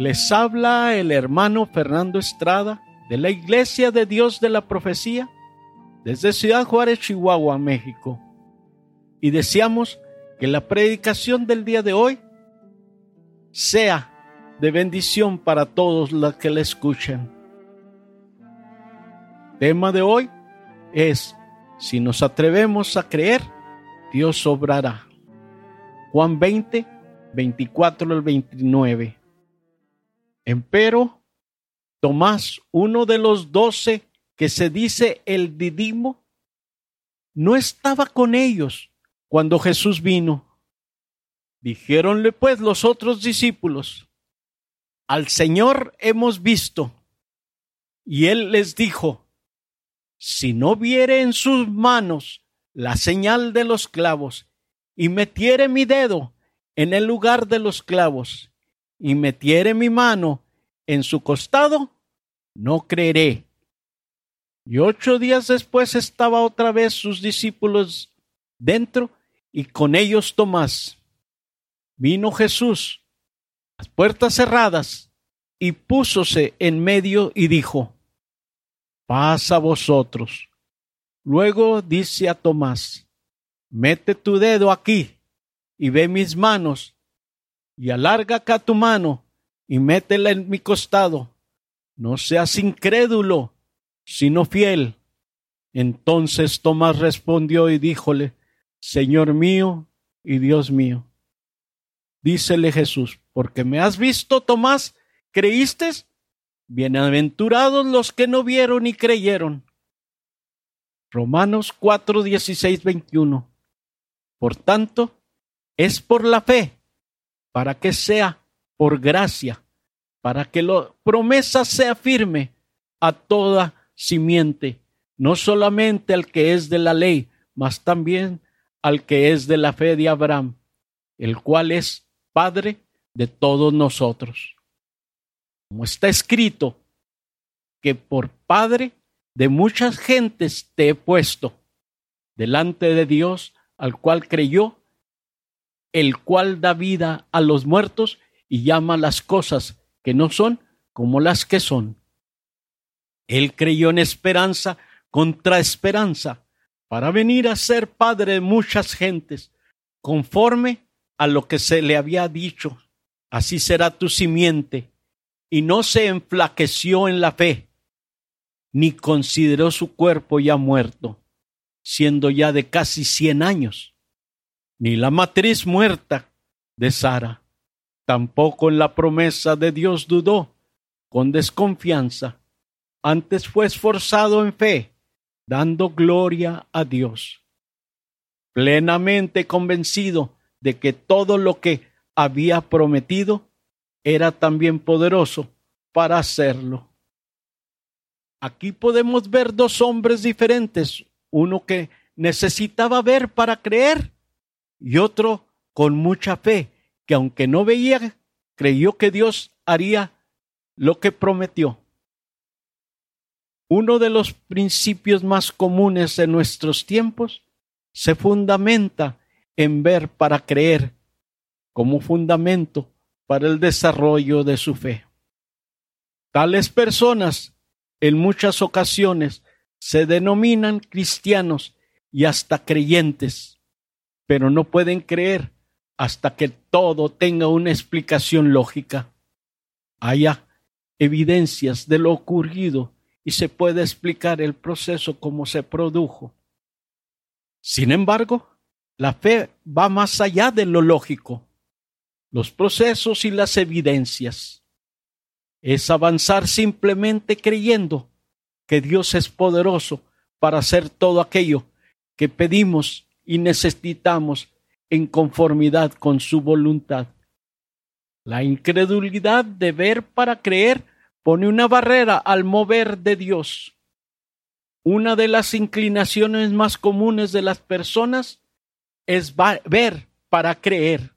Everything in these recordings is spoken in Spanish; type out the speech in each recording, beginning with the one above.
Les habla el hermano Fernando Estrada de la Iglesia de Dios de la Profecía desde Ciudad Juárez, Chihuahua, México. Y deseamos que la predicación del día de hoy sea de bendición para todos los que la escuchen. Tema de hoy es, si nos atrevemos a creer, Dios obrará. Juan 20, 24 al 29. Empero, Tomás, uno de los doce que se dice el Didimo, no estaba con ellos cuando Jesús vino. Dijéronle pues los otros discípulos, al Señor hemos visto. Y él les dijo, si no viere en sus manos la señal de los clavos, y metiere mi dedo en el lugar de los clavos, y metiere mi mano en su costado, no creeré. Y ocho días después estaba otra vez sus discípulos dentro y con ellos Tomás. Vino Jesús, las puertas cerradas, y púsose en medio y dijo, paz a vosotros. Luego dice a Tomás, mete tu dedo aquí y ve mis manos y alarga acá tu mano y métela en mi costado. No seas incrédulo, sino fiel. Entonces Tomás respondió y díjole, Señor mío y Dios mío. Dícele Jesús, porque me has visto, Tomás, ¿creíste? Bienaventurados los que no vieron y creyeron. Romanos 4, 16, 21. Por tanto, es por la fe para que sea por gracia, para que la promesa sea firme a toda simiente, no solamente al que es de la ley, mas también al que es de la fe de Abraham, el cual es Padre de todos nosotros. Como está escrito, que por Padre de muchas gentes te he puesto delante de Dios, al cual creyó el cual da vida a los muertos y llama las cosas que no son como las que son. Él creyó en esperanza contra esperanza para venir a ser padre de muchas gentes, conforme a lo que se le había dicho. Así será tu simiente. Y no se enflaqueció en la fe, ni consideró su cuerpo ya muerto, siendo ya de casi cien años ni la matriz muerta de Sara. Tampoco en la promesa de Dios dudó con desconfianza, antes fue esforzado en fe, dando gloria a Dios. Plenamente convencido de que todo lo que había prometido era también poderoso para hacerlo. Aquí podemos ver dos hombres diferentes, uno que necesitaba ver para creer y otro con mucha fe, que aunque no veía, creyó que Dios haría lo que prometió. Uno de los principios más comunes de nuestros tiempos se fundamenta en ver para creer como fundamento para el desarrollo de su fe. Tales personas en muchas ocasiones se denominan cristianos y hasta creyentes, pero no pueden creer hasta que todo tenga una explicación lógica. Haya evidencias de lo ocurrido y se puede explicar el proceso como se produjo. Sin embargo, la fe va más allá de lo lógico, los procesos y las evidencias. Es avanzar simplemente creyendo que Dios es poderoso para hacer todo aquello que pedimos y necesitamos en conformidad con su voluntad. La incredulidad de ver para creer pone una barrera al mover de Dios. Una de las inclinaciones más comunes de las personas es ver para creer.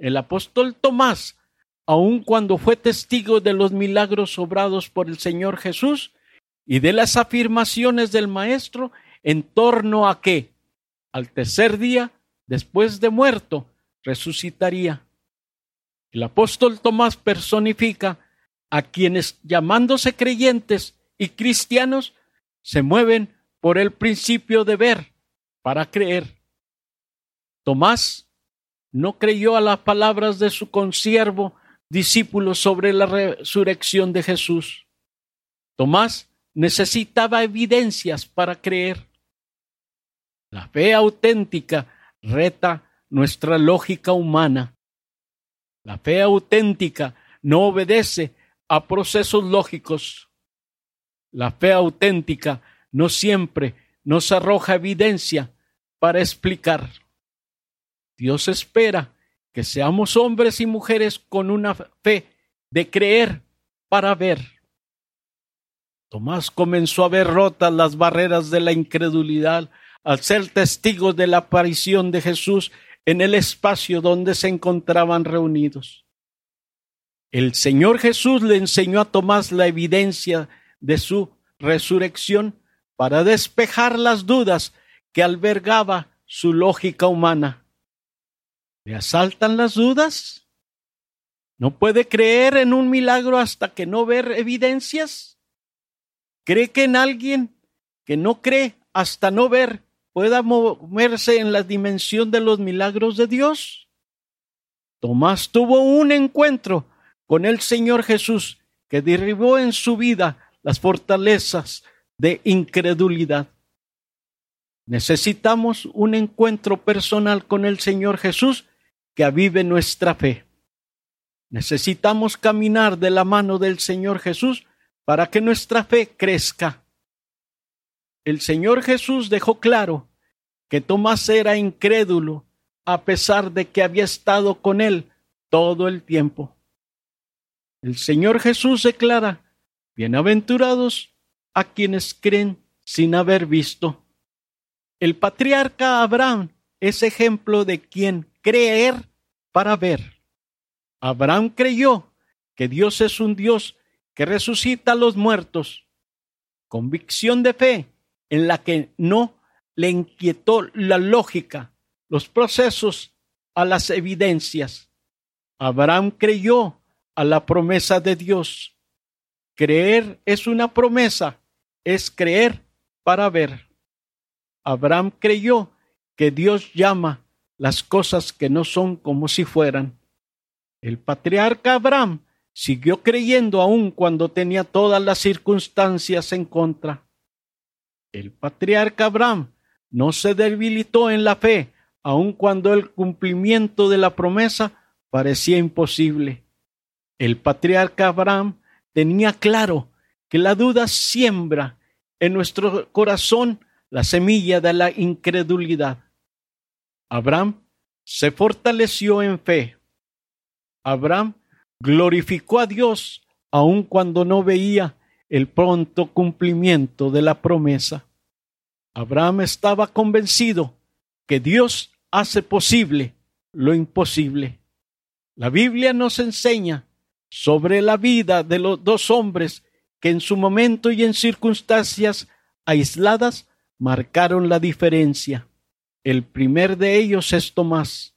El apóstol Tomás, aun cuando fue testigo de los milagros obrados por el Señor Jesús y de las afirmaciones del Maestro en torno a que al tercer día, después de muerto, resucitaría. El apóstol Tomás personifica a quienes llamándose creyentes y cristianos se mueven por el principio de ver para creer. Tomás no creyó a las palabras de su consiervo discípulo sobre la resurrección de Jesús. Tomás necesitaba evidencias para creer. La fe auténtica reta nuestra lógica humana. La fe auténtica no obedece a procesos lógicos. La fe auténtica no siempre nos arroja evidencia para explicar. Dios espera que seamos hombres y mujeres con una fe de creer para ver. Tomás comenzó a ver rotas las barreras de la incredulidad al ser testigos de la aparición de Jesús en el espacio donde se encontraban reunidos. El Señor Jesús le enseñó a Tomás la evidencia de su resurrección para despejar las dudas que albergaba su lógica humana. ¿Le asaltan las dudas? ¿No puede creer en un milagro hasta que no ver evidencias? ¿Cree que en alguien que no cree hasta no ver pueda moverse en la dimensión de los milagros de Dios? Tomás tuvo un encuentro con el Señor Jesús que derribó en su vida las fortalezas de incredulidad. Necesitamos un encuentro personal con el Señor Jesús que avive nuestra fe. Necesitamos caminar de la mano del Señor Jesús para que nuestra fe crezca. El Señor Jesús dejó claro que Tomás era incrédulo a pesar de que había estado con él todo el tiempo. El Señor Jesús declara, bienaventurados a quienes creen sin haber visto. El patriarca Abraham es ejemplo de quien creer para ver. Abraham creyó que Dios es un Dios que resucita a los muertos. Convicción de fe en la que no le inquietó la lógica, los procesos a las evidencias. Abraham creyó a la promesa de Dios. Creer es una promesa, es creer para ver. Abraham creyó que Dios llama las cosas que no son como si fueran. El patriarca Abraham siguió creyendo aun cuando tenía todas las circunstancias en contra. El patriarca Abraham no se debilitó en la fe, aun cuando el cumplimiento de la promesa parecía imposible. El patriarca Abraham tenía claro que la duda siembra en nuestro corazón la semilla de la incredulidad. Abraham se fortaleció en fe. Abraham glorificó a Dios aun cuando no veía el pronto cumplimiento de la promesa. Abraham estaba convencido que Dios hace posible lo imposible. La Biblia nos enseña sobre la vida de los dos hombres que en su momento y en circunstancias aisladas marcaron la diferencia. El primer de ellos es Tomás,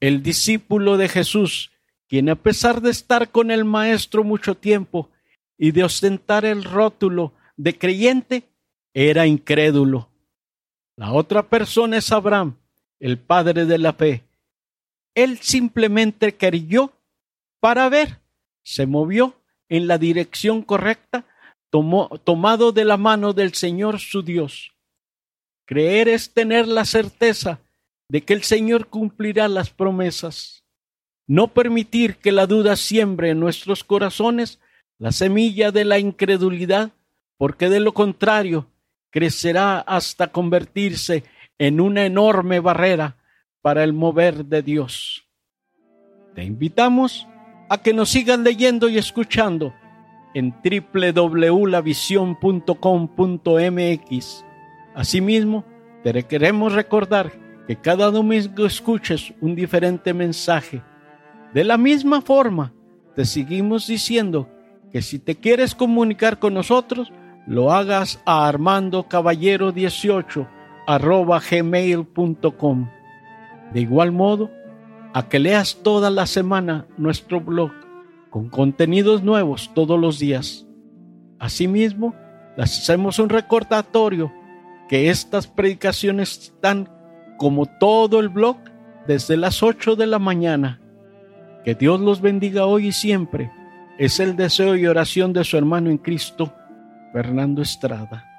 el discípulo de Jesús, quien a pesar de estar con el Maestro mucho tiempo y de ostentar el rótulo de creyente, era incrédulo. La otra persona es Abraham, el padre de la fe. Él simplemente creyó para ver, se movió en la dirección correcta, tomó, tomado de la mano del Señor su Dios. Creer es tener la certeza de que el Señor cumplirá las promesas. No permitir que la duda siembre en nuestros corazones la semilla de la incredulidad, porque de lo contrario crecerá hasta convertirse en una enorme barrera para el mover de Dios. Te invitamos a que nos sigan leyendo y escuchando en www.lavision.com.mx. Asimismo, te queremos recordar que cada domingo escuches un diferente mensaje. De la misma forma, te seguimos diciendo que si te quieres comunicar con nosotros, lo hagas a Armando Caballero 18 arroba gmail.com. De igual modo, a que leas toda la semana nuestro blog con contenidos nuevos todos los días. Asimismo, hacemos un recordatorio que estas predicaciones están como todo el blog desde las 8 de la mañana. Que Dios los bendiga hoy y siempre. Es el deseo y oración de su hermano en Cristo, Fernando Estrada.